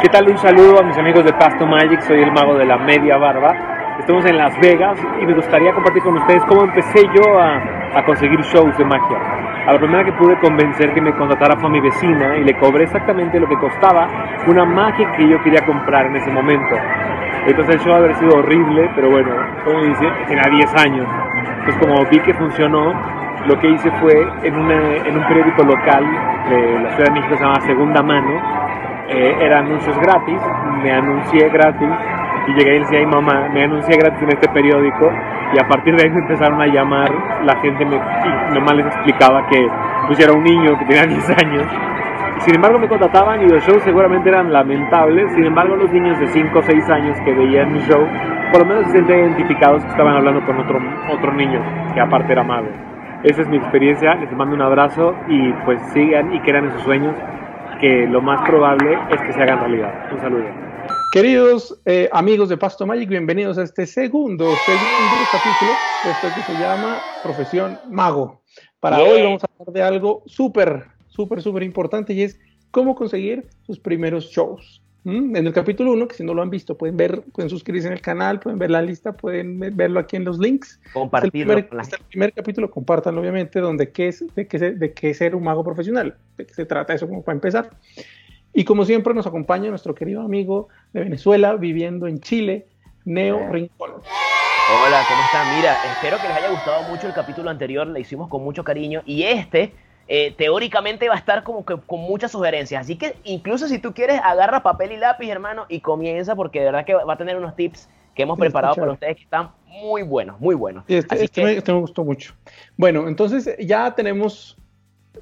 ¿Qué tal? Un saludo a mis amigos de Pasto Magic, soy el mago de la media barba. Estamos en Las Vegas y me gustaría compartir con ustedes cómo empecé yo a, a conseguir shows de magia. A la primera que pude convencer que me contratara fue a mi vecina y le cobré exactamente lo que costaba una magia que yo quería comprar en ese momento. Entonces el show habría sido horrible, pero bueno, como dice, tenía 10 años. Entonces como vi que funcionó, lo que hice fue en, una, en un periódico local de la Ciudad de México se llama Segunda Mano, eh, eran anuncios gratis, me anuncié gratis y llegué y decía a mi mamá, me anuncié gratis en este periódico y a partir de ahí me empezaron a llamar, la gente me, les explicaba que pues era un niño que tenía 10 años. Sin embargo me contrataban y los shows seguramente eran lamentables, sin embargo los niños de 5 o 6 años que veían mi show, por lo menos se sienten identificados que estaban hablando con otro, otro niño, que aparte era mago. Esa es mi experiencia, les mando un abrazo y pues sigan y crean en sus sueños que lo más probable es que se hagan realidad. Un saludo. Queridos eh, amigos de Pasto Magic, bienvenidos a este segundo, segundo capítulo de esto que se llama Profesión Mago. Para hoy vamos a hablar de algo súper, súper, súper importante y es cómo conseguir sus primeros shows. ¿Mm? En el capítulo 1, que si no lo han visto, pueden ver, pueden suscribirse en el canal, pueden ver la lista, pueden verlo aquí en los links. Compartirlo. el primer, el primer capítulo, compartanlo obviamente, donde qué es, de qué, de qué ser un mago profesional, de qué se trata eso como para empezar. Y como siempre nos acompaña nuestro querido amigo de Venezuela, viviendo en Chile, Neo Rincón. Hola, ¿cómo están? Mira, espero que les haya gustado mucho el capítulo anterior, le hicimos con mucho cariño. Y este, eh, teóricamente, va a estar como que con muchas sugerencias. Así que incluso si tú quieres, agarra papel y lápiz, hermano, y comienza, porque de verdad que va a tener unos tips que hemos Sí, preparado para ustedes que están muy buenos, muy buenos. Este, Así este que- me, este me gustó mucho. Bueno, entonces ya tenemos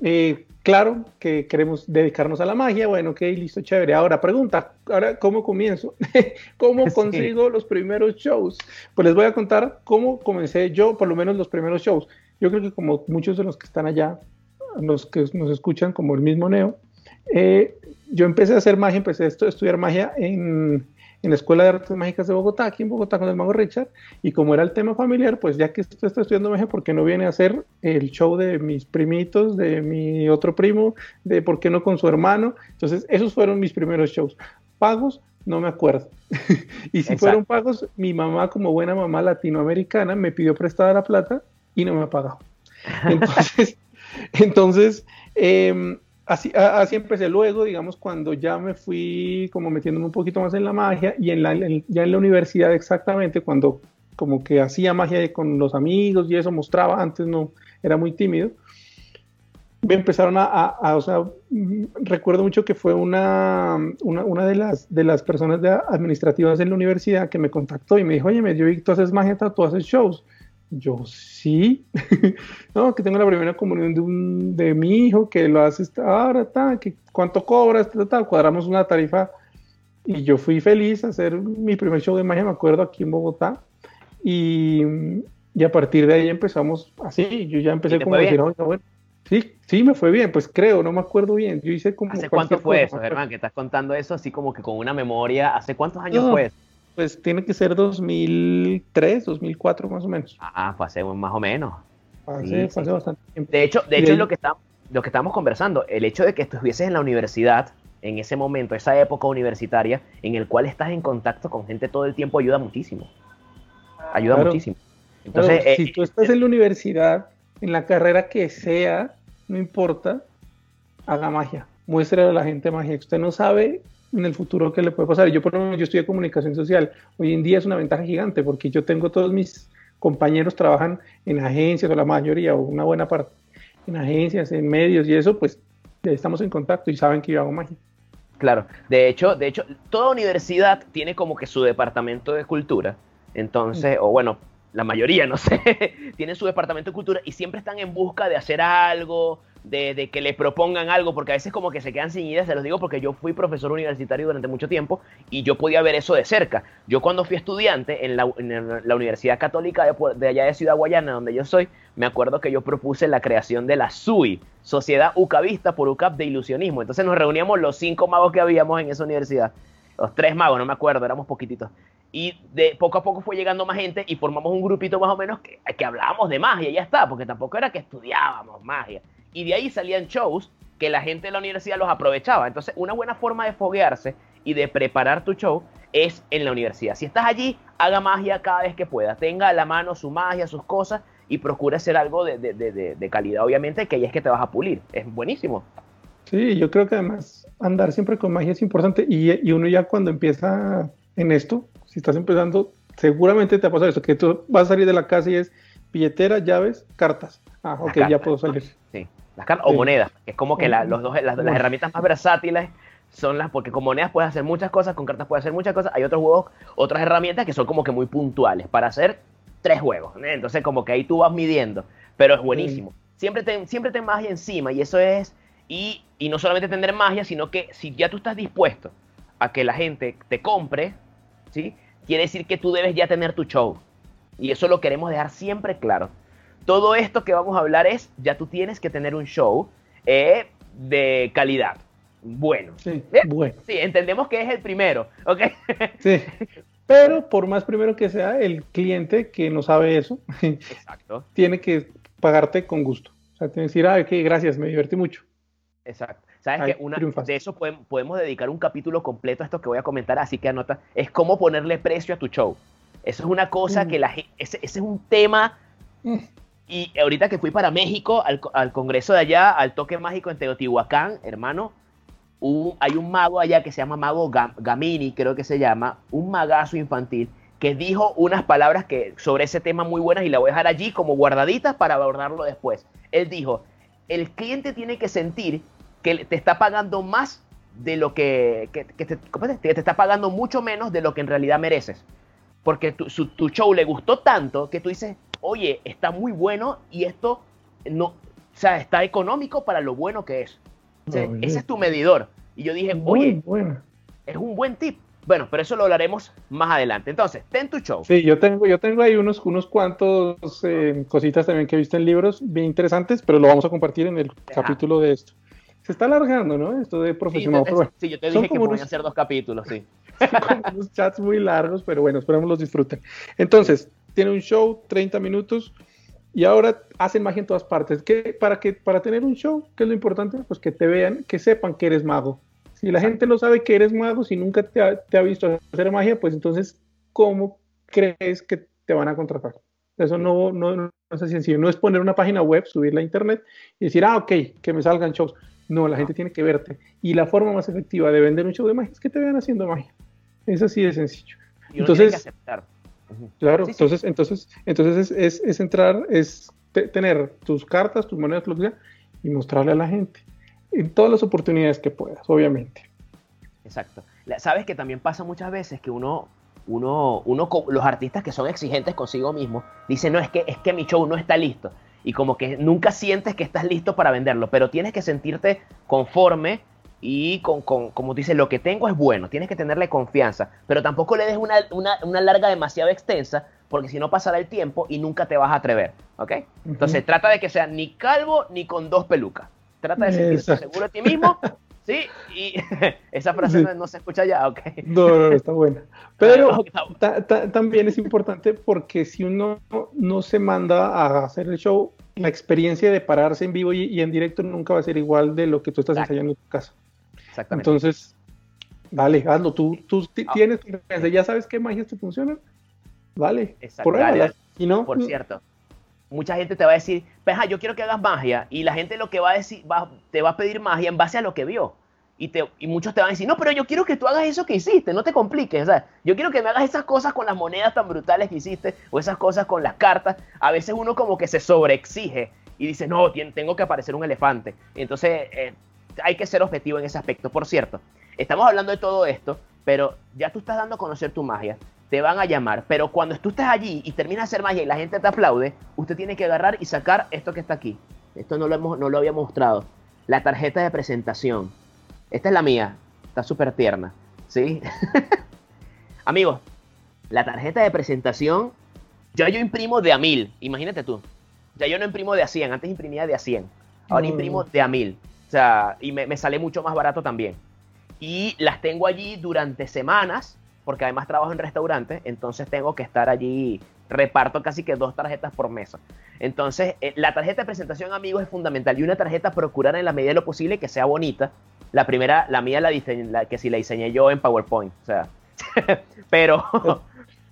eh, claro que queremos dedicarnos a la magia. Bueno, ok, listo, chévere. Ahora, pregunta, ahora, ¿cómo comienzo? ¿Cómo Sí. consigo los primeros shows? Pues les voy a contar cómo comencé yo, por lo menos los primeros shows. Yo creo que como muchos de los que están allá, los que nos escuchan, como el mismo Neo, eh, yo empecé a hacer magia, empecé a estu- estudiar magia en, en la Escuela de Artes Mágicas de Bogotá, aquí en Bogotá con el mago Richard, y como era el tema familiar, pues ya que usted está estudiando magia, ¿por qué no viene a hacer el show de mis primitos, de mi otro primo, de por qué no con su hermano? Entonces, esos fueron mis primeros shows. Pagos, no me acuerdo. y si Exacto. fueron pagos, mi mamá, como buena mamá latinoamericana, me pidió prestada la plata y no me ha pagado. Entonces, entonces em, así, a- así empecé. Luego, digamos, cuando ya me fui como metiéndome un poquito más en la magia y en la, en- ya en la universidad exactamente, cuando como que hacía magia con los amigos y eso mostraba, antes no, era muy tímido. Me empezaron a, a- a- o sea, recuerdo mucho que fue una, una, una de, las, de las personas de administrativas en la universidad que me contactó y me dijo, oye, me yo vi tú haces magia, tú haces shows. Yo, sí. no, que tengo la primera comunión de, un, de mi hijo, que lo hace ahora, ta, que cuánto cobras, tal, tal, cuadramos una tarifa. Y yo fui feliz a hacer mi primer show de magia, me acuerdo, aquí en Bogotá. Y, y a partir de ahí empezamos así. Yo ya empecé como a decir, oiga, bueno, sí, sí, me fue bien, pues creo, no me acuerdo bien. Yo hice como. ¿Hace cuánto fue cosa, eso. Germán? Que estás contando eso así como que con una memoria. ¿Hace cuántos años No. fue eso? Pues tiene que ser 2003, 2004 más o menos. Ah, fue hace más o menos. Hace, Sí, fue hace bastante tiempo. De hecho, de hecho es lo que, está, lo que estamos conversando. El hecho de que estuvieses en la universidad, en ese momento, esa época universitaria, en el cual estás en contacto con gente todo el tiempo, ayuda muchísimo. Ayuda Claro. muchísimo. Claro, Entonces, eh, si tú estás en la universidad, en la carrera que sea, no importa, haga magia. Muestre a la gente magia. Usted no sabe en el futuro qué le puede pasar. Yo, por lo menos, yo estudié comunicación social. Hoy en día es una ventaja gigante porque yo tengo todos mis compañeros trabajan en agencias, o la mayoría, o una buena parte, en agencias, en medios y eso, pues estamos en contacto y saben que yo hago magia. Claro, de hecho, de hecho, toda universidad tiene como que su departamento de cultura. Entonces, o bueno, la mayoría, no sé, tienen su departamento de cultura y siempre están en busca de hacer algo, de, que le propongan algo, porque a veces como que se quedan sin ideas, se los digo porque yo fui profesor universitario durante mucho tiempo y yo podía ver eso de cerca. Yo cuando fui estudiante en la, Universidad Católica de allá de Ciudad Guayana, donde yo soy, me acuerdo que yo propuse la creación de la SUI, Sociedad Ucavista por UCAP de Ilusionismo. Entonces nos reuníamos los cinco magos que habíamos en esa universidad, los tres magos, no me acuerdo, éramos poquititos. Y de poco a poco fue llegando más gente y formamos un grupito más o menos que, que hablábamos de magia y ya está, porque tampoco era que estudiábamos magia. Y de ahí salían shows que la gente de la universidad los aprovechaba. Entonces, una buena forma de foguearse y de preparar tu show es en la universidad. Si estás allí, haga magia cada vez que pueda. Tenga a la mano su magia, sus cosas y procure hacer algo de, calidad, obviamente, que ahí es que te vas a pulir. Es buenísimo. Sí, yo creo que además andar siempre con magia es importante y, y uno ya cuando empieza en esto, si estás empezando, seguramente te va a pasar eso, que tú vas a salir de la casa y es billetera, llaves, cartas. Ah, ok, ya puedo salir. Sí, las cartas o monedas, es como que los dos, las, herramientas más versátiles son las, porque con monedas puedes hacer muchas cosas, con cartas puedes hacer muchas cosas, hay otros juegos, otras herramientas que son como que muy puntuales para hacer tres juegos, entonces como que ahí tú vas midiendo, pero es buenísimo. Siempre ten, siempre ten magia encima y eso es, y, y no solamente tener magia, sino que si ya tú estás dispuesto a que la gente te compre, ¿sí? quiere decir que tú debes ya tener tu show. Y eso lo queremos dejar siempre claro. Todo esto que vamos a hablar es, ya tú tienes que tener un show eh, de calidad. Bueno. Sí, bueno. Sí, entendemos que es el primero, ¿ok? Sí. Pero por más primero que sea, el cliente que no sabe eso, Exacto. tiene que pagarte con gusto. O sea, tiene que decir, ah, ok, gracias, me divertí mucho. Exacto. Sabes que una, de eso podemos, dedicar un capítulo completo a esto que voy a comentar, así que anota, es cómo ponerle precio a tu show. Eso es una cosa mm. que la ese, ese es un tema. Mm. Y ahorita que fui para México, al, congreso de allá, al toque mágico en Teotihuacán, hermano, hay un mago allá que se llama Mago Gamini, creo que se llama, un magazo infantil, que dijo unas palabras que, sobre ese tema muy buenas y la voy a dejar allí como guardaditas para abordarlo después. Él dijo, el cliente tiene que sentir que te está pagando más de lo que, que, te, te, está pagando mucho menos de lo que en realidad mereces. Porque tu, tu show le gustó tanto que tú dices, oye, está muy bueno y esto no, o sea, está económico para lo bueno que es. ese es tu medidor. Y yo dije, oye, es un buen tip. Bueno, pero eso lo hablaremos más adelante. Entonces, ten tu show. Sí, yo tengo, yo tengo ahí unos, unos cuantos eh, cositas también que he visto en libros bien interesantes, pero lo vamos a compartir en el capítulo de esto se está alargando, ¿no? Esto de profesional. Sí, yo te dije que podían ser dos capítulos, sí. Como unos chats muy largos, pero bueno, esperamos los disfruten. Entonces, tiene un show, 30 minutos, y ahora hacen magia en todas partes. ¿Qué, para, que, para tener un show, ¿qué es lo importante? Pues que te vean, que sepan que eres mago. Si la gente no sabe que eres mago, si nunca te ha, visto hacer magia, pues entonces, ¿cómo crees que te van a contratar? Eso no, no, no, es sencillo. No es poner una página web, subirla a internet y decir, ah, ok, que me salgan shows. No, la gente tiene que verte. Y la forma más efectiva de vender un show de magia es que te vean haciendo magia. Es así de sencillo. entonces, aceptar. Claro, entonces, entonces, entonces es, entrar, es tener tus cartas, tus monedas, lo que sea, y mostrarle a la gente. En todas las oportunidades que puedas, obviamente. Exacto. Sabes que también pasa muchas veces que uno, uno, uno, los artistas que son exigentes consigo mismo, dicen, no, es que, es que mi show no está listo y como que nunca sientes que estás listo para venderlo, pero tienes que sentirte conforme y con, como dice, lo que tengo es bueno, tienes que tenerle confianza, pero tampoco le des una, larga demasiado extensa, porque si no pasará el tiempo y nunca te vas a atrever, ¿ok? Entonces trata de que sea ni calvo ni con dos pelucas, trata de sentirte seguro de ti mismo Sí, y esa frase no, se escucha ya, ok. No, no, está buena. Pero también es importante porque si uno no se manda a hacer el show, la experiencia de pararse en vivo y, en directo nunca va a ser igual de lo que tú estás ensayando en tu casa. Exactamente. Entonces, dale, hazlo. Tú, tú ah. tienes tu ya sabes qué magias te funcionan. Vale, por ahí, y no, por mm. cierto, mucha gente te va a decir, peja, yo quiero que hagas magia, y la gente lo que va a decir, te va a pedir magia en base a lo que vio. Y, te, y muchos te van a decir, no, pero yo quiero que tú hagas eso que hiciste, no te compliques. O sea, yo quiero que me hagas esas cosas con las monedas tan brutales que hiciste, o esas cosas con las cartas. A veces uno como que se sobreexige y dice, no, tengo que aparecer un elefante. entonces eh, hay que ser objetivo en ese aspecto. Por cierto, estamos hablando de todo esto, pero ya tú estás dando a conocer tu magia te van a llamar, pero cuando tú estés allí y terminas de hacer magia y la gente te aplaude, usted tiene que agarrar y sacar esto que está aquí. Esto no lo, hemos, no lo había mostrado. La tarjeta de presentación. Esta es la mía. Está súper tierna. ¿Sí? Amigos, la tarjeta de presentación, ya yo imprimo de a mil. Imagínate tú. Ya yo no imprimo de a 100. Antes imprimía de a 100. Ahora mm. imprimo de a mil. O sea, y me, me sale mucho más barato también. Y las tengo allí durante semanas porque además trabajo en restaurante, entonces tengo que estar allí, reparto casi que dos tarjetas por mesa. Entonces, eh, la tarjeta de presentación, amigos, es fundamental y una tarjeta procurar en la medida de lo posible que sea bonita, La primera, la mía, la, la que si la diseñé yo en PowerPoint, o sea, pero...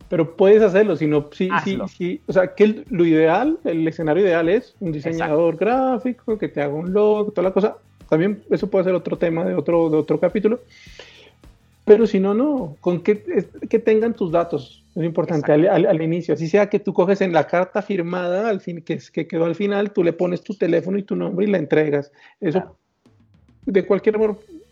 Pero puedes hacerlo, si no, sí, sí, sí, o sea, que lo ideal, el escenario ideal es un diseñador gráfico que te haga un logo, toda la cosa. También eso puede ser otro tema de otro, de otro capítulo. Pero si no, no, con que, que tengan tus datos, es importante al, al, inicio. Así sea que tú coges en la carta firmada, al fin, que, que quedó al final, tú le pones tu teléfono y tu nombre y la entregas. Eso, de cualquier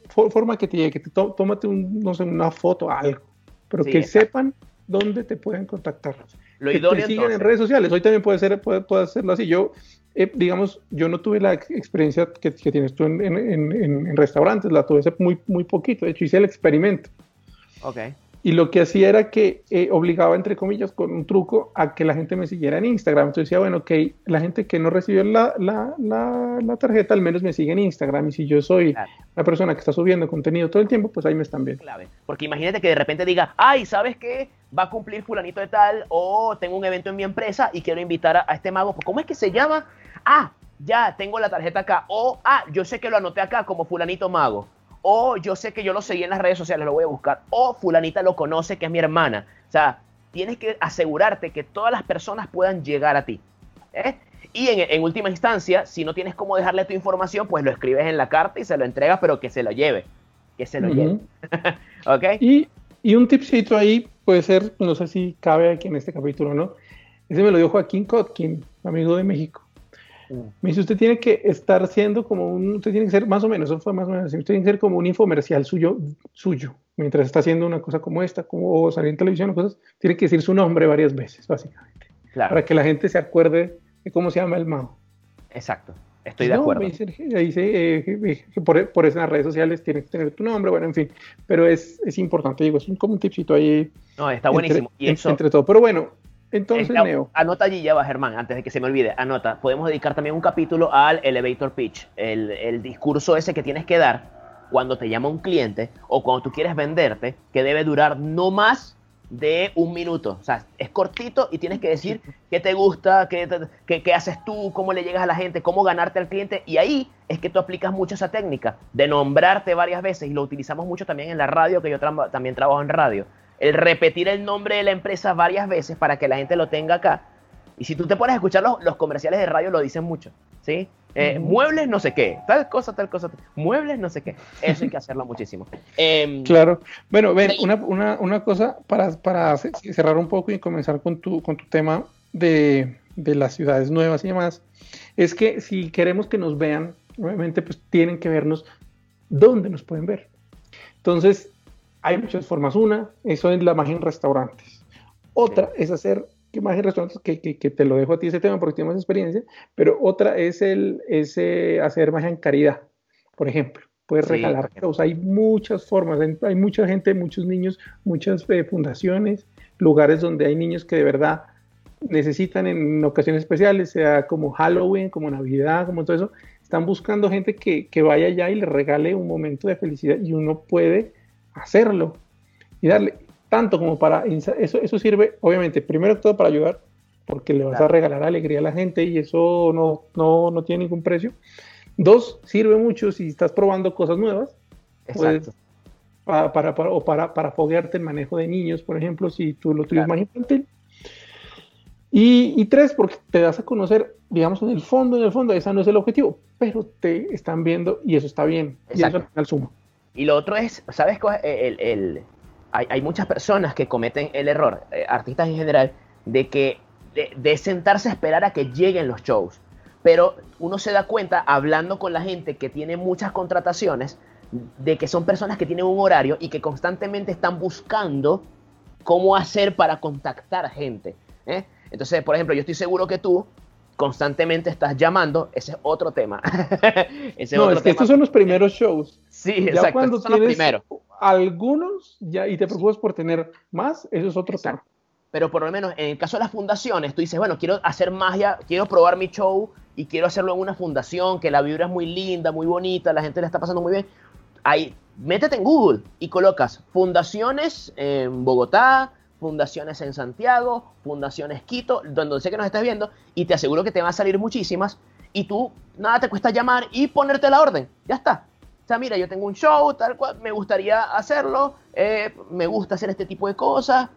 forma que te llegue, que tómate un, no sé, una foto, algo, pero que sepan dónde te pueden contactar. Lo que te siguen en redes sociales. Hoy también puede ser, puede, puede hacerlo así. Yo, eh, digamos, yo no tuve la experiencia que, tienes tú en, en, restaurantes, la tuve muy, muy poquito. De hecho, hice el experimento. Ok. Y lo que hacía era que eh, obligaba, entre comillas, con un truco, a que la gente me siguiera en Instagram. Entonces decía, bueno, ok, la gente que no recibió la, la, la, tarjeta al menos me sigue en Instagram. Y si yo soy la persona que está subiendo contenido todo el tiempo, pues ahí me están viendo. Clave. Porque imagínate que de repente diga, ay, ¿sabes qué? Va a cumplir fulanito de tal, o tengo un evento en mi empresa y quiero invitar a, a este mago. ¿Cómo es que se llama? Ah, ya tengo la tarjeta acá. O, ah, yo sé que lo anoté acá como fulanito mago o yo sé que yo lo seguí en las redes sociales, lo voy a buscar, o fulanita lo conoce, que es mi hermana. O sea, tienes que asegurarte que todas las personas puedan llegar a ti. ¿eh? Y en, última instancia, si no tienes cómo dejarle tu información, pues lo escribes en la carta y se lo entregas, pero que se lo lleve. Que se lo lleve. ¿Ok? Y, y, un tipcito ahí puede ser, no sé si cabe aquí en este capítulo, ¿no? Ese me lo dio Joaquín Kotkin, amigo de México. Me dice, usted tiene que estar siendo como un, usted tiene que ser más o menos, eso fue más o menos así, usted tiene que ser como un infomercial suyo, suyo, mientras está haciendo una cosa como esta, como o salir en televisión o cosas, tiene que decir su nombre varias veces, básicamente. Para que la gente se acuerde de cómo se llama el mago. Exacto, estoy de acuerdo. dice, dice eh, que por, por eso en las redes sociales tienes que tener tu nombre, bueno, en fin, pero es, es importante, digo, es un, como un tipcito ahí. No, está buenísimo. y eso... entre todo, pero bueno, entonces, Neo. Anota allí ya va, Germán, antes de que se me olvide. Anota. Podemos dedicar también un capítulo al elevator pitch, el, discurso ese que tienes que dar cuando te llama un cliente o cuando tú quieres venderte, que debe durar no más de un minuto. O sea, es cortito y tienes que decir qué te gusta, qué, qué, haces tú, cómo le llegas a la gente, cómo ganarte al cliente. Y ahí es que tú aplicas mucho esa técnica de nombrarte varias veces y lo utilizamos mucho también en la radio, que yo también trabajo en radio el repetir el nombre de la empresa varias veces para que la gente lo tenga acá. Y si tú te pones a escuchar los, comerciales de radio, lo dicen mucho, ¿sí? Eh, muebles no sé qué, tal cosa, tal cosa, muebles no sé qué. Eso hay que hacerlo muchísimo. Em, claro. Bueno, ven, una, cosa para, para, cerrar un poco y comenzar con tu, con tu tema de, de las ciudades nuevas y demás, es que si queremos que nos vean, obviamente pues tienen que vernos dónde nos pueden ver. Entonces, hay muchas formas. Una, eso es la magia en restaurantes. Otra es hacer que magia en restaurantes, que, que, te lo dejo a ti ese tema porque tienes más experiencia, pero otra es el ese hacer magia en caridad, por ejemplo. Puedes regalar Hay muchas formas. Hay mucha gente, muchos niños, muchas eh, fundaciones, lugares donde hay niños que de verdad necesitan en ocasiones especiales, sea como Halloween, como Navidad, como todo eso, están buscando gente que, que vaya allá y le regale un momento de felicidad y uno puede hacerlo y darle tanto como para eso eso sirve obviamente primero que todo para ayudar porque le vas a regalar alegría a la gente y eso no, no, no tiene ningún precio. Dos sirve mucho si estás probando cosas nuevas pues, para, para, para, o para, para foguearte el manejo de niños por ejemplo si tú lo tienes más infantil. Y, y, tres, porque te das a conocer, digamos, en el fondo, en el fondo, ese no es el objetivo, pero te están viendo y eso está bien. Y eso al final suma. Y lo otro es, ¿sabes? El, el, hay, hay, muchas personas que cometen el error, eh, artistas en general, de que de, sentarse a esperar a que lleguen los shows. Pero uno se da cuenta, hablando con la gente que tiene muchas contrataciones, de que son personas que tienen un horario y que constantemente están buscando cómo hacer para contactar gente. ¿eh? Entonces, por ejemplo, yo estoy seguro que tú constantemente estás llamando, ese es otro tema. no, es que estos son los primeros shows. Sí, ya exacto. Cuando tienes algunos ya, y te preocupas por tener más, eso es otro tema. Pero por lo menos en el caso de las fundaciones, tú dices, bueno, quiero hacer magia, quiero probar mi show y quiero hacerlo en una fundación, que la vibra es muy linda, muy bonita, la gente le está pasando muy bien. Ahí, métete en Google y colocas fundaciones en Bogotá, fundaciones en Santiago, fundaciones Quito, donde sé que nos estás viendo, y te aseguro que te van a salir muchísimas, y tú nada te cuesta llamar y ponerte la orden, ya está. O sea, mira, yo tengo un show, tal cual, me gustaría hacerlo, eh, me gusta hacer este tipo de cosas,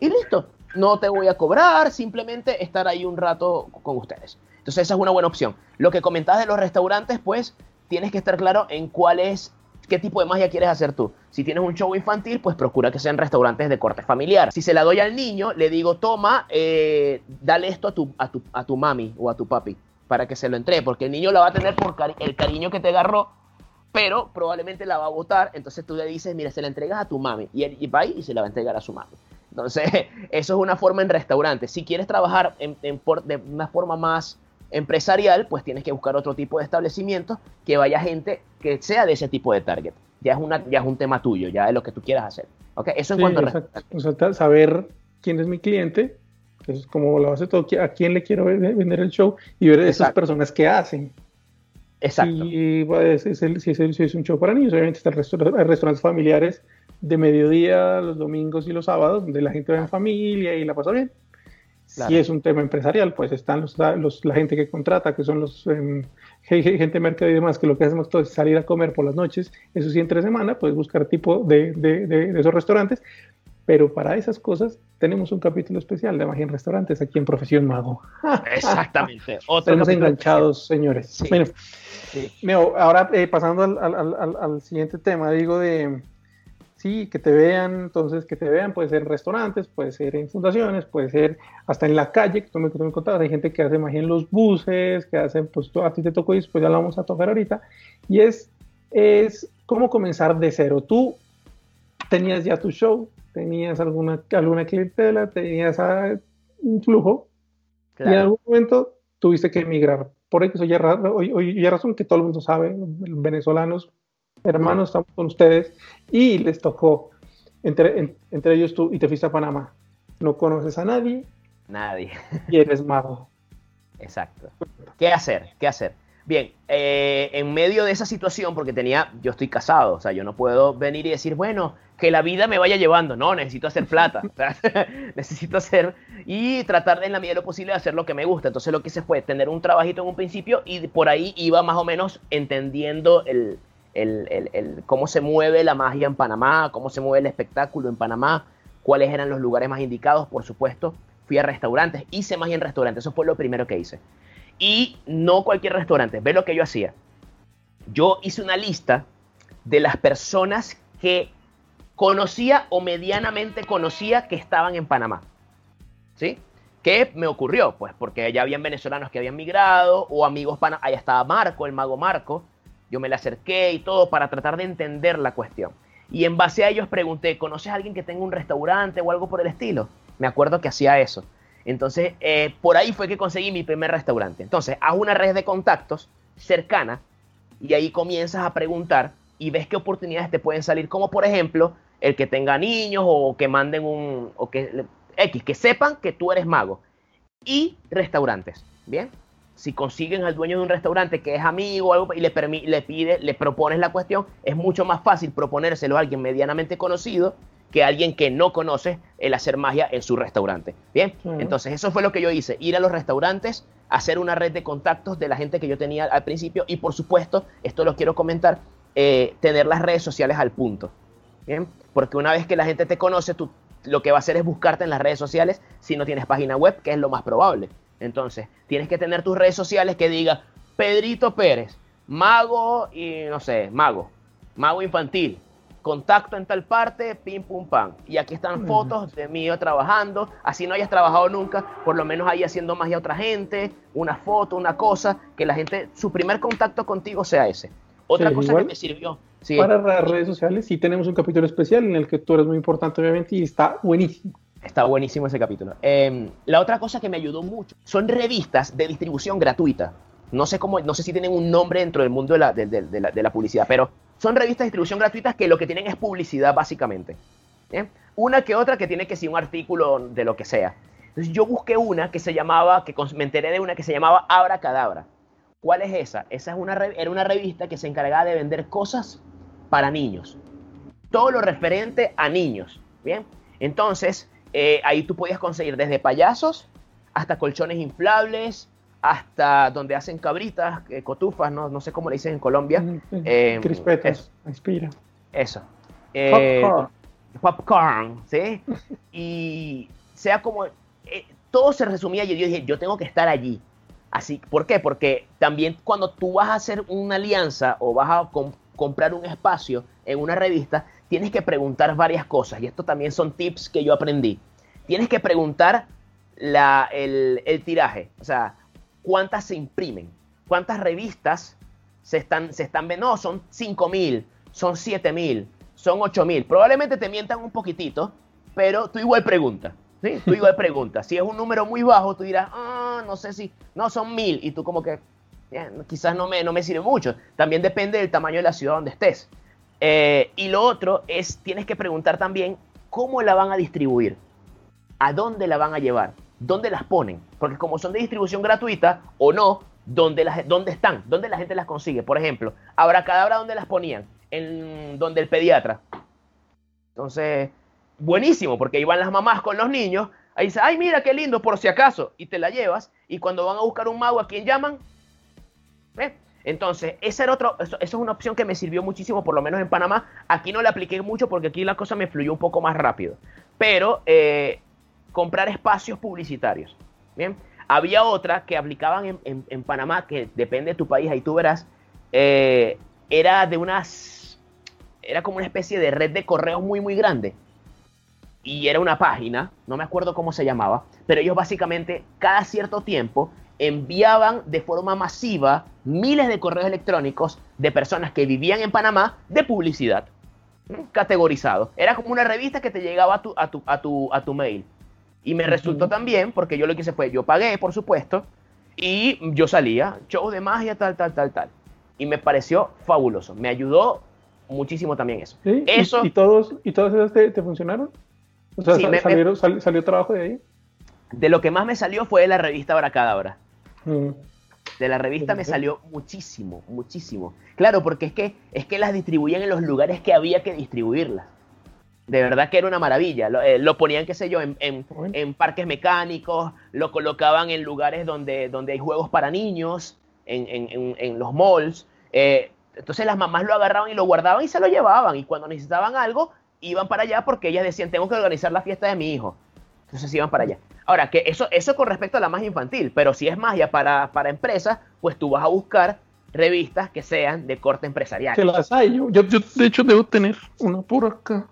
y listo. No te voy a cobrar, simplemente estar ahí un rato con ustedes. Entonces esa es una buena opción. Lo que comentabas de los restaurantes, pues tienes que estar claro en cuál es, qué tipo de magia quieres hacer tú. Si tienes un show infantil, pues procura que sean restaurantes de corte familiar. Si se la doy al niño, le digo, toma, eh, dale esto a tu, a, tu, a tu mami o a tu papi para que se lo entregue, porque el niño la va a tener por el cariño que te agarró, pero probablemente la va a votar, entonces tú le dices, mira, se la entregas a tu mami, y él va y se la va a entregar a su mami. Entonces, eso es una forma en restaurantes. Si quieres trabajar en, de una forma más empresarial, pues tienes que buscar otro tipo de establecimientos que vaya gente que sea de ese tipo de target. Ya es, una, ya es un tema tuyo, ya es lo que tú quieras hacer. ¿Okay? Eso en cuanto a saber quién es mi cliente, que es como base de todo, a quién le quiero vender el show y ver esas personas que hacen. Exacto. Y pues, si, es, un show para niños, obviamente están restaurantes familiares de mediodía, los domingos y los sábados, donde la gente va en familia y la pasa bien. Si es un tema empresarial, pues están los, la gente que contrata, que son los eh, gente de mercado y demás, que lo que hacemos todo es salir a comer por las noches, eso sí, entre semana, puedes buscar tipo de, de, de, esos restaurantes, pero para esas cosas tenemos un capítulo especial de magia en restaurantes aquí en Profesión Mago. Exactamente. Estamos enganchados, señores. Bueno, ahora eh, pasando al, al, al, al siguiente tema, digo de sí, que te vean, entonces que te vean, puede ser en restaurantes, puede ser en fundaciones, puede ser hasta en la calle, que tú me, contabas, hay gente que hace magia en los buses, que hacen, pues tú, a ti te tocó y pues ya lo vamos a tocar ahorita, y es, es cómo comenzar de cero. Tú tenías ya tu show, tenías alguna, alguna clientela, tenías ah, un flujo, y en algún momento tuviste que emigrar. Por eso ya, ya razón que todo el mundo sabe, venezolanos hermanos, estamos con ustedes, y les tocó, entre, entre ellos tú, y te fuiste a Panamá. No conoces a nadie. Nadie. Y eres mago. Exacto. ¿Qué hacer? ¿Qué hacer? Bien, eh, en medio de esa situación, porque tenía, yo estoy casado, o sea, yo no puedo venir y decir, bueno, que la vida me vaya llevando, no, necesito hacer plata, necesito hacer y tratar de, en la medida de lo posible de hacer lo que me gusta. Entonces lo que hice fue tener un trabajito en un principio y por ahí iba más o menos entendiendo el, el, cómo se mueve la magia en Panamá, cómo se mueve el espectáculo en Panamá, cuáles eran los lugares más indicados, por supuesto. Fui a restaurantes, hice magia en restaurantes, eso fue lo primero que hice. Y no cualquier restaurante, ve lo que yo hacía. Yo hice una lista de las personas que conocía o medianamente conocía que estaban en Panamá. ¿Sí? ¿Qué me ocurrió? Pues porque ya habían venezolanos que habían migrado o amigos panamá. Allá estaba Marco, el mago Marco, yo me le acerqué y todo para tratar de entender la cuestión. Y en base a ellos pregunté, ¿conoces a alguien que tenga un restaurante o algo por el estilo? Me acuerdo que hacía eso. Entonces, eh, por ahí fue que conseguí mi primer restaurante. Entonces, haz una red de contactos cercana y ahí comienzas a preguntar y ves qué oportunidades te pueden salir, como por ejemplo, el que tenga niños o que manden un, o que, X, que sepan que tú eres mago. Y restaurantes, ¿bien? si consiguen al dueño de un restaurante que es amigo o algo y le, le pide, le propones la cuestión, es mucho más fácil proponérselo a alguien medianamente conocido que alguien que no conoce el hacer magia en su restaurante. Bien, entonces eso fue lo que yo hice, ir a los restaurantes, hacer una red de contactos de la gente que yo tenía al principio y por supuesto, esto lo quiero comentar, eh, tener las redes sociales al punto. Bien, porque una vez que la gente te conoce, tú lo que va a hacer es buscarte en las redes sociales si no tienes página web, que es lo más probable. Entonces, tienes que tener tus redes sociales que diga Pedrito Pérez, mago y no sé, mago, mago infantil, contacto en tal parte, pim pum pam. Y aquí están fotos de mí trabajando, así no hayas trabajado nunca, por lo menos ahí haciendo magia a otra gente, una foto, una cosa, que la gente, su primer contacto contigo sea ese. Otra cosa que me sirvió. Para las redes sociales sí tenemos un capítulo especial en el que tú eres muy importante, obviamente, y está buenísimo. Está buenísimo ese capítulo. Em, la otra cosa que me ayudó mucho son revistas de distribución gratuita. No sé cómo, no sé si tienen un nombre dentro del mundo de la, de, la, publicidad, pero son revistas de distribución gratuitas que lo que tienen es publicidad básicamente. Una que otra que tiene que ser un artículo de lo que sea. Entonces yo busqué una que se llamaba, que me enteré de una que se llamaba Abra Cadabra. ¿Cuál es esa? Esa es una, era una revista que se encargaba de vender cosas para niños. Todo lo referente a niños. Bien. Entonces, eh, ahí tú podías conseguir desde payasos hasta colchones inflables, hasta donde hacen cabritas, eh, cotufas, no, no sé cómo le dicen en Colombia. Mm, Eh, Crispetas, inspira. Eso. Eh, Popcorn. popcorn, ¿sí? Y sea como, eh, todo se resumía y yo dije, yo tengo que estar allí. Así, ¿por qué? Porque también cuando tú vas a hacer una alianza o vas a com- comprar un espacio en una revista, tienes que preguntar varias cosas. Y esto también son tips que yo aprendí. Tienes que preguntar la, el, el tiraje, o sea, cuántas se imprimen, cuántas revistas se están, se están vendiendo. No, son 5.000, son 7.000, son 8.000. Probablemente te mientan un poquitito, pero tú igual preguntas. ¿sí? Tú igual preguntas. Si es un número muy bajo, tú dirás, ah, no sé si, no, son 1.000. Y tú como que, "Eh, quizás no me, no me sirve mucho. También depende del tamaño de la ciudad donde estés. Eh, y lo otro es, tienes que preguntar también cómo la van a distribuir, a dónde la van a llevar, dónde las ponen, porque como son de distribución gratuita o no, ¿dónde, las, dónde están? ¿Dónde la gente las consigue? Por ejemplo, Abracadabra, ¿dónde las ponían? En donde el pediatra. Entonces, buenísimo, porque iban las mamás con los niños, ahí dice, ay, mira qué lindo, por si acaso, y te la llevas, y cuando van a buscar un mago, ¿a quién llaman? ¿Ves? Entonces, esa era eso, eso es una opción que me sirvió muchísimo, por lo menos en Panamá. Aquí no la apliqué mucho porque aquí la cosa me fluyó un poco más rápido. Pero eh, comprar espacios publicitarios. Había otra que aplicaban en, Panamá, que depende de tu país, ahí tú verás. eh, era de unas, era como una especie de red de correos muy, muy grande. Y era una página, no me acuerdo cómo se llamaba, pero ellos básicamente cada cierto tiempo enviaban de forma masiva miles de correos electrónicos de personas que vivían en Panamá de publicidad, categorizado. Era como una revista que te llegaba a tu, a tu, a tu, a tu mail. Y me resultó también, porque yo lo que hice fue, yo pagué, por supuesto, y yo salía, show de magia, tal, tal, tal, tal. Y me pareció fabuloso. Me ayudó muchísimo también eso. ¿Sí? ¿Y- Eso- ¿Y, todos, ¿Y todas esas te, te funcionaron? O sea, Sí, sal- me- me- salieron- sal- ¿salió trabajo de ahí? De lo que más me salió fue de la revista Abracadabra. Mm. De la revista me salió muchísimo, muchísimo. Claro, porque es que, es que las distribuían en los lugares que había que distribuirlas. De verdad que era una maravilla. Lo, eh, lo ponían, qué sé yo, en, en- en parques mecánicos, lo colocaban en lugares donde, donde hay juegos para niños, en, en- en- en los malls. Eh, entonces las mamás lo agarraban y lo guardaban y se lo llevaban. Y cuando necesitaban algo, iban para allá porque ellas decían, tengo que organizar la fiesta de mi hijo. Entonces iban para allá. Ahora, que eso, eso con respecto a la magia infantil, pero si es magia para, para empresas, pues tú vas a buscar revistas que sean de corte empresarial. Que las hay. Yo, yo, yo, de hecho, debo tener una por acá.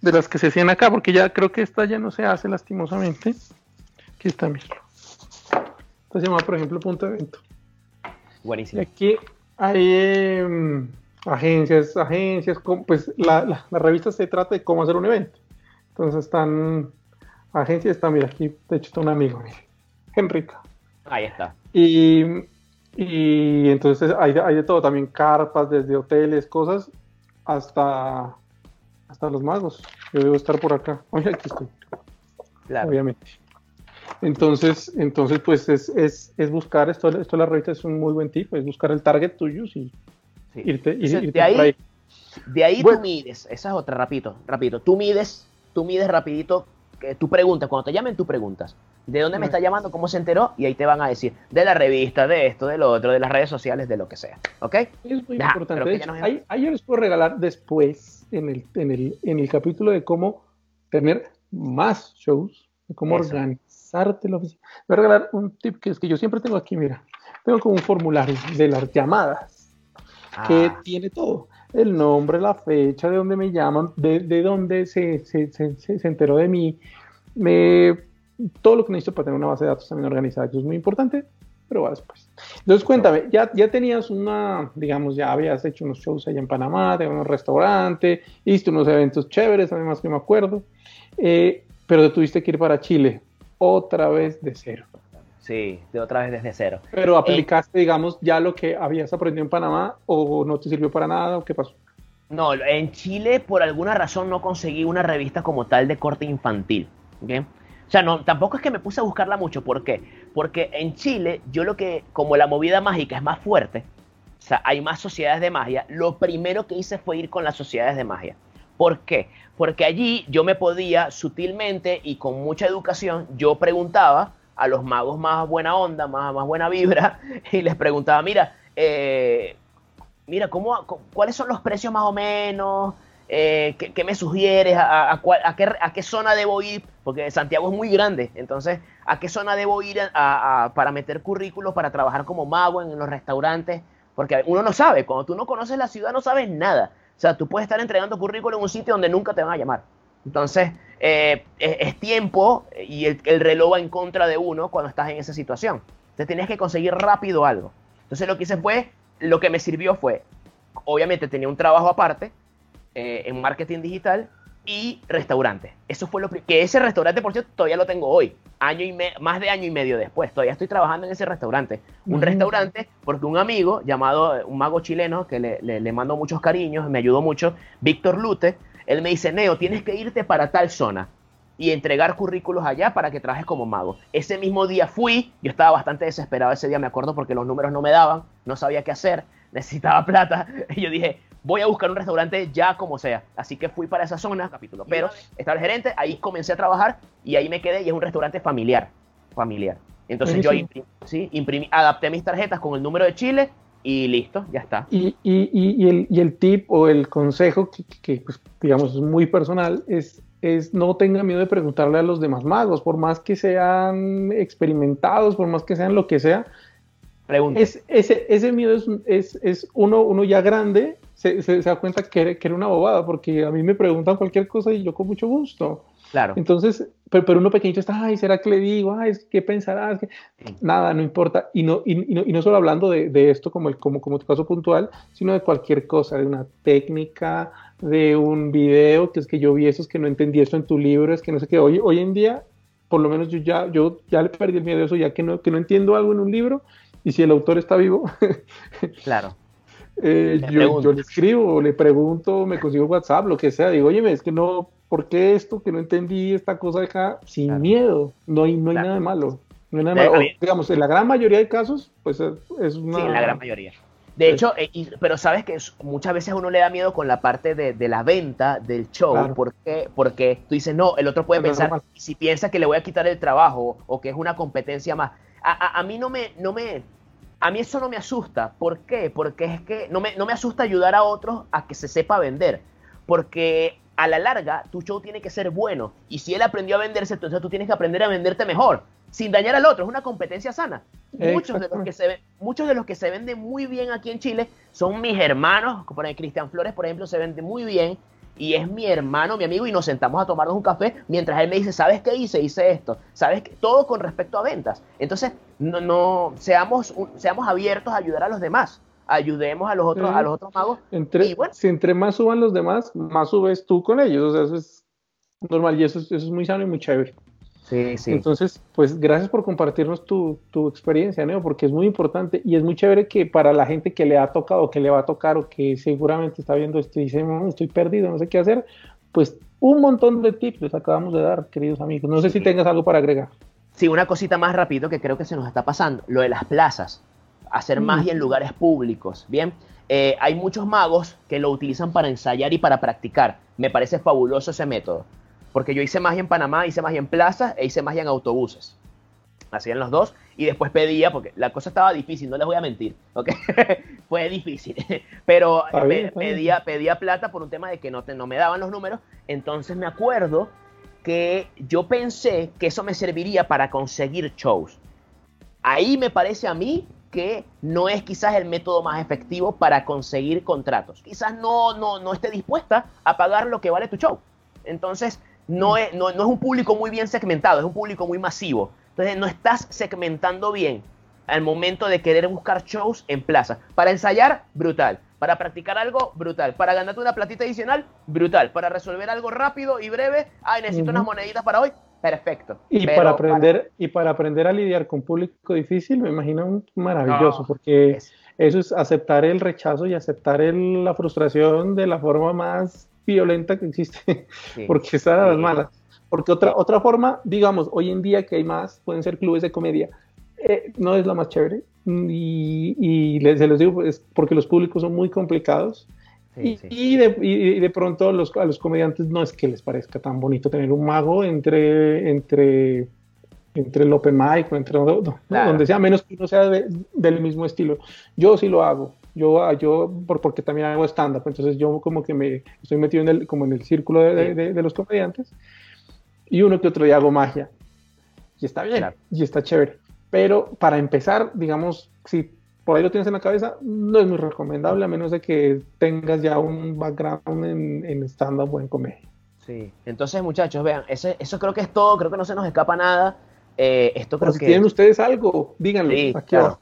De las que se hacían acá, porque ya creo que esta ya no se hace lastimosamente. Aquí está, mira. Esta se llama, por ejemplo, Punto de Evento. Buenísimo. aquí hay em, agencias, agencias, pues la, la, la revista se trata de cómo hacer un evento. Entonces están agencias, está, mira, aquí de hecho está un amigo, mira, Enrica. Ahí está. Y, y entonces hay, hay de todo, también carpas, desde hoteles, cosas, hasta, hasta los magos. Yo debo estar por acá. Oye, aquí estoy, Claro. obviamente. Entonces, entonces pues es, es, es buscar, esto, esto de la revista es un muy buen tip, es buscar el target tuyo y Sí. irte, ir- Entonces, irte de ahí, por ahí. De ahí Bueno. tú mides, esa es otra, rapidito, rapidito. Tú mides, tú mides rapidito que tú preguntas, cuando te llamen tú preguntas, ¿de dónde me está llamando? ¿Cómo se enteró? Y ahí te van a decir, de la revista, de esto, de lo otro, de las redes sociales, de lo que sea, ¿ok? Es muy importante. De hecho, nos- ahí, ahí yo les puedo regalar después, en el, en el, en el capítulo de cómo tener más shows, de cómo Eso. organizarte la oficina. Voy a regalar un tip que es que yo siempre tengo aquí, mira. Tengo como un formulario de las llamadas que Ah, tiene todo. El nombre, la fecha, de dónde me llaman, de, de dónde se, se, se- se- se enteró de mí, me, todo lo que necesito para tener una base de datos también organizada, que es muy importante, pero va después. Entonces, cuéntame, ya, ya tenías una, digamos, ya habías hecho unos shows allá en Panamá, de un restaurante, hiciste unos eventos chéveres, además que me acuerdo, eh, pero te tuviste que ir para Chile, otra vez de cero. sí, de otra vez desde cero. Pero aplicaste, digamos, ya lo que habías aprendido en Panamá o no te sirvió para nada o qué pasó. No, en Chile por alguna razón no conseguí una revista como tal de corte infantil. ¿ok? O sea, no, tampoco es que me puse a buscarla mucho. ¿Por qué? Porque en Chile, yo lo que, como la movida mágica es más fuerte, o sea, hay más sociedades de magia, lo primero que hice fue ir con las sociedades de magia. ¿Por qué? Porque allí yo me podía sutilmente y con mucha educación, yo preguntaba a los magos más buena onda, más, más buena vibra, y les preguntaba, mira, eh, mira, ¿cómo, ¿cuáles son los precios más o menos? Eh, ¿qué, me sugieres? ¿A, a, qué, ¿A, zona debo ir? Porque Santiago es muy grande, entonces, ¿a qué zona debo ir para meter currículos, para trabajar como mago en, los restaurantes? Porque uno no sabe, cuando tú no conoces la ciudad no sabes nada. O sea, tú puedes estar entregando currículo en un sitio donde nunca te van a llamar. Entonces, eh, es, tiempo y el, el, reloj va en contra de uno cuando estás en esa situación. Entonces, tienes que conseguir rápido algo. Entonces, lo que hice fue, lo que me sirvió fue, obviamente tenía un trabajo aparte, eh, en marketing digital y restaurante. Eso fue lo que ese restaurante, por cierto, todavía lo tengo hoy, año y más de año y medio después. Todavía estoy trabajando en ese restaurante. Un restaurante porque un amigo llamado, un mago chileno, que le, le, mando muchos cariños, me ayudó mucho, Víctor Lute, él me dice, Neo, tienes que irte para tal zona y entregar currículos allá para que trabajes como mago. Ese mismo día fui, yo estaba bastante desesperado ese día, me acuerdo, porque los números no me daban, no sabía qué hacer, necesitaba plata, y yo dije, voy a buscar un restaurante ya como sea. Así que fui para esa zona, capítulo. Pero estaba el gerente, ahí comencé a trabajar y ahí me quedé y es un restaurante familiar. Familiar. Entonces yo imprimí, ¿sí? imprimí, adapté mis tarjetas con el número de Chile y listo, ya está. Y, y, y, el, y el, tip o el consejo, que, que pues, digamos es muy personal, es, es no tenga miedo de preguntarle a los demás magos, por más que sean experimentados, por más que sean lo que sea. Es, ese, ese miedo es, es, es uno, uno ya grande se, da cuenta que, era una bobada, porque a mí me preguntan cualquier cosa y yo con mucho gusto. Claro. Entonces, pero, pero uno pequeñito está, ay, ¿será que le digo? Ay, ¿qué pensarás? Nada, no importa. Y no, y, no, y no solo hablando de, de, esto como, el, como, como tu caso puntual, sino de cualquier cosa, de una técnica, de un video, que es que yo vi eso, es que no entendí eso en tu libro, es que no sé qué. Hoy, hoy en día, por lo menos yo ya, yo ya le perdí el miedo a eso, ya que no, que no entiendo algo en un libro, y si el autor está vivo, claro. Eh, yo, yo, le escribo, le pregunto, me consigo WhatsApp, lo que sea. Digo, oye, es que no, ¿por qué esto? Que no entendí esta cosa acá sin miedo. No hay, no hay nada de malo. No hay nada malo. digamos, en la gran mayoría de casos, pues es, una. Sí, en la gran mayoría. De hecho, eh, pero sabes que muchas veces uno le da miedo con la parte de, de la venta del show. ¿Por qué? Porque tú dices, no, el otro puede pensar, si piensa que le voy a quitar el trabajo o que es una competencia más. A, a, a mí no me, no me, a mí eso no me asusta. ¿Por qué? Porque es que no me, no me asusta ayudar a otros a que se sepa vender. Porque a la larga tu show tiene que ser bueno. Y si él aprendió a venderse, entonces tú tienes que aprender a venderte mejor. Sin dañar al otro. Es una competencia sana. Muchos de, los que se muchos de los que se venden muy bien aquí en Chile son mis hermanos. Por ejemplo, Cristian Flores, por ejemplo, se vende muy bien y es mi hermano, mi amigo, y nos sentamos a tomarnos un café mientras él me dice, ¿sabes qué hice? Hice esto. ¿Sabes qué? Todo con respecto a ventas. Entonces, no, no seamos, seamos abiertos a ayudar a los demás. Ayudemos a los otros, a los otros magos. Entre, Si entre más suban los demás, más subes tú con ellos. O sea, eso es normal y eso, eso es muy sano y muy chévere. Sí, sí. Entonces, pues gracias por compartirnos tu, tu, experiencia, Neo, porque es muy importante y es muy chévere que para la gente que le ha tocado, que le va a tocar o que seguramente está viendo esto y dice, estoy perdido, no sé qué hacer, pues un montón de tips les acabamos de dar, queridos amigos. No sé si tengas algo para agregar. Sí, una cosita más rápido que creo que se nos está pasando, lo de las plazas, hacer mm. magia en lugares públicos, ¿bien? Eh, hay muchos magos que lo utilizan para ensayar y para practicar. Me parece fabuloso ese método porque yo hice magia en Panamá, hice magia en plazas e hice magia en autobuses. Hacían los dos y después pedía, porque la cosa estaba difícil, no les voy a mentir, ¿ok? Fue difícil, pero pedía, pedía plata por un tema de que no, no me daban los números, entonces me acuerdo que yo pensé que eso me serviría para conseguir shows. Ahí me parece a mí que no es quizás el método más efectivo para conseguir contratos. Quizás no, no, no esté dispuesta a pagar lo que vale tu show. Entonces, no es, no, es un público muy bien segmentado, es un público muy masivo. Entonces no estás segmentando bien al momento de querer buscar shows en plaza. Para ensayar, brutal. Para practicar algo, brutal. Para ganarte una platita adicional, brutal. Para resolver algo rápido y breve, ay, necesito unas moneditas para hoy, perfecto. Y para aprender y para aprender a lidiar con público difícil, me imagino maravilloso, porque eso es aceptar el rechazo y aceptar la frustración de la forma más violenta que existe, porque están a las malas. Porque otra, otra forma, digamos, hoy en día que hay más, pueden ser clubes de comedia, eh, no es la más chévere. Y, y les, se los digo es porque los públicos son muy complicados. y, y, de, y, de, pronto los, a los comediantes no es que les parezca tan bonito tener un mago entre, entre entre el open mic o entre donde sea, menos que no sea del mismo estilo. Yo sí lo hago. Yo, yo por, porque también hago stand-up, entonces yo como que me estoy metido en el, como en el círculo de, de, los comediantes y uno que otro día hago magia. Y está bien, y está chévere. Pero para empezar, digamos, si por ahí lo tienes en la cabeza, no es muy recomendable a menos de que tengas ya un background en, en stand-up o en comedia. Sí, entonces muchachos, vean, ese, eso creo que es todo, creo que no se nos escapa nada. Eh, esto creo si que... tienen ustedes algo, díganlo. Sí, aquí claro.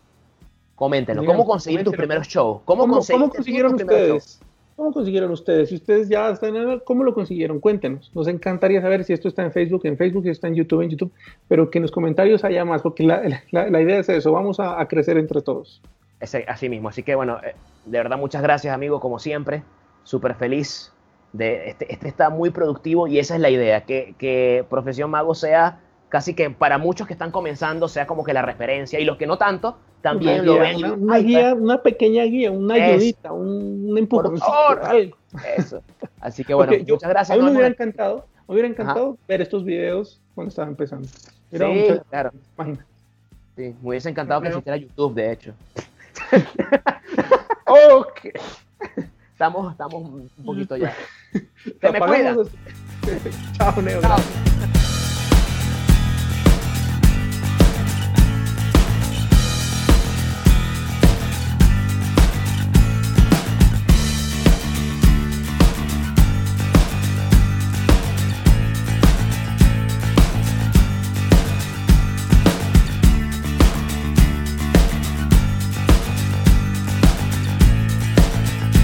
Coméntenlo. ¿Cómo conseguir tus primeros shows? ¿Cómo, ¿Cómo, consiguieron ustedes? ¿Cómo consiguieron ustedes? Si ustedes ya están en ¿cómo lo consiguieron? Cuéntenos. Nos encantaría saber si esto está en Facebook, en Facebook, si está en YouTube, en YouTube, pero que en los comentarios haya más, porque la, la, idea es eso, vamos a, a crecer entre todos. así mismo. Así que bueno, eh, de verdad muchas gracias, amigo, como siempre. Súper feliz. De, este, este, está muy productivo y esa es la idea, que, que Profesión Mago sea casi que para muchos que están comenzando sea como que la referencia y los que no tanto también lo ven. Una, guía, una pequeña guía, una ayudita, un, un. Eso. Así que bueno, muchas gracias. A mí me hubiera encantado, me hubiera encantado ver estos videos cuando estaba empezando. sí, claro. Imagina. Sí, me hubiese encantado que existiera YouTube, de hecho. ok. Estamos, estamos un poquito ya. Se me cuida. Chao, Neo. Chao.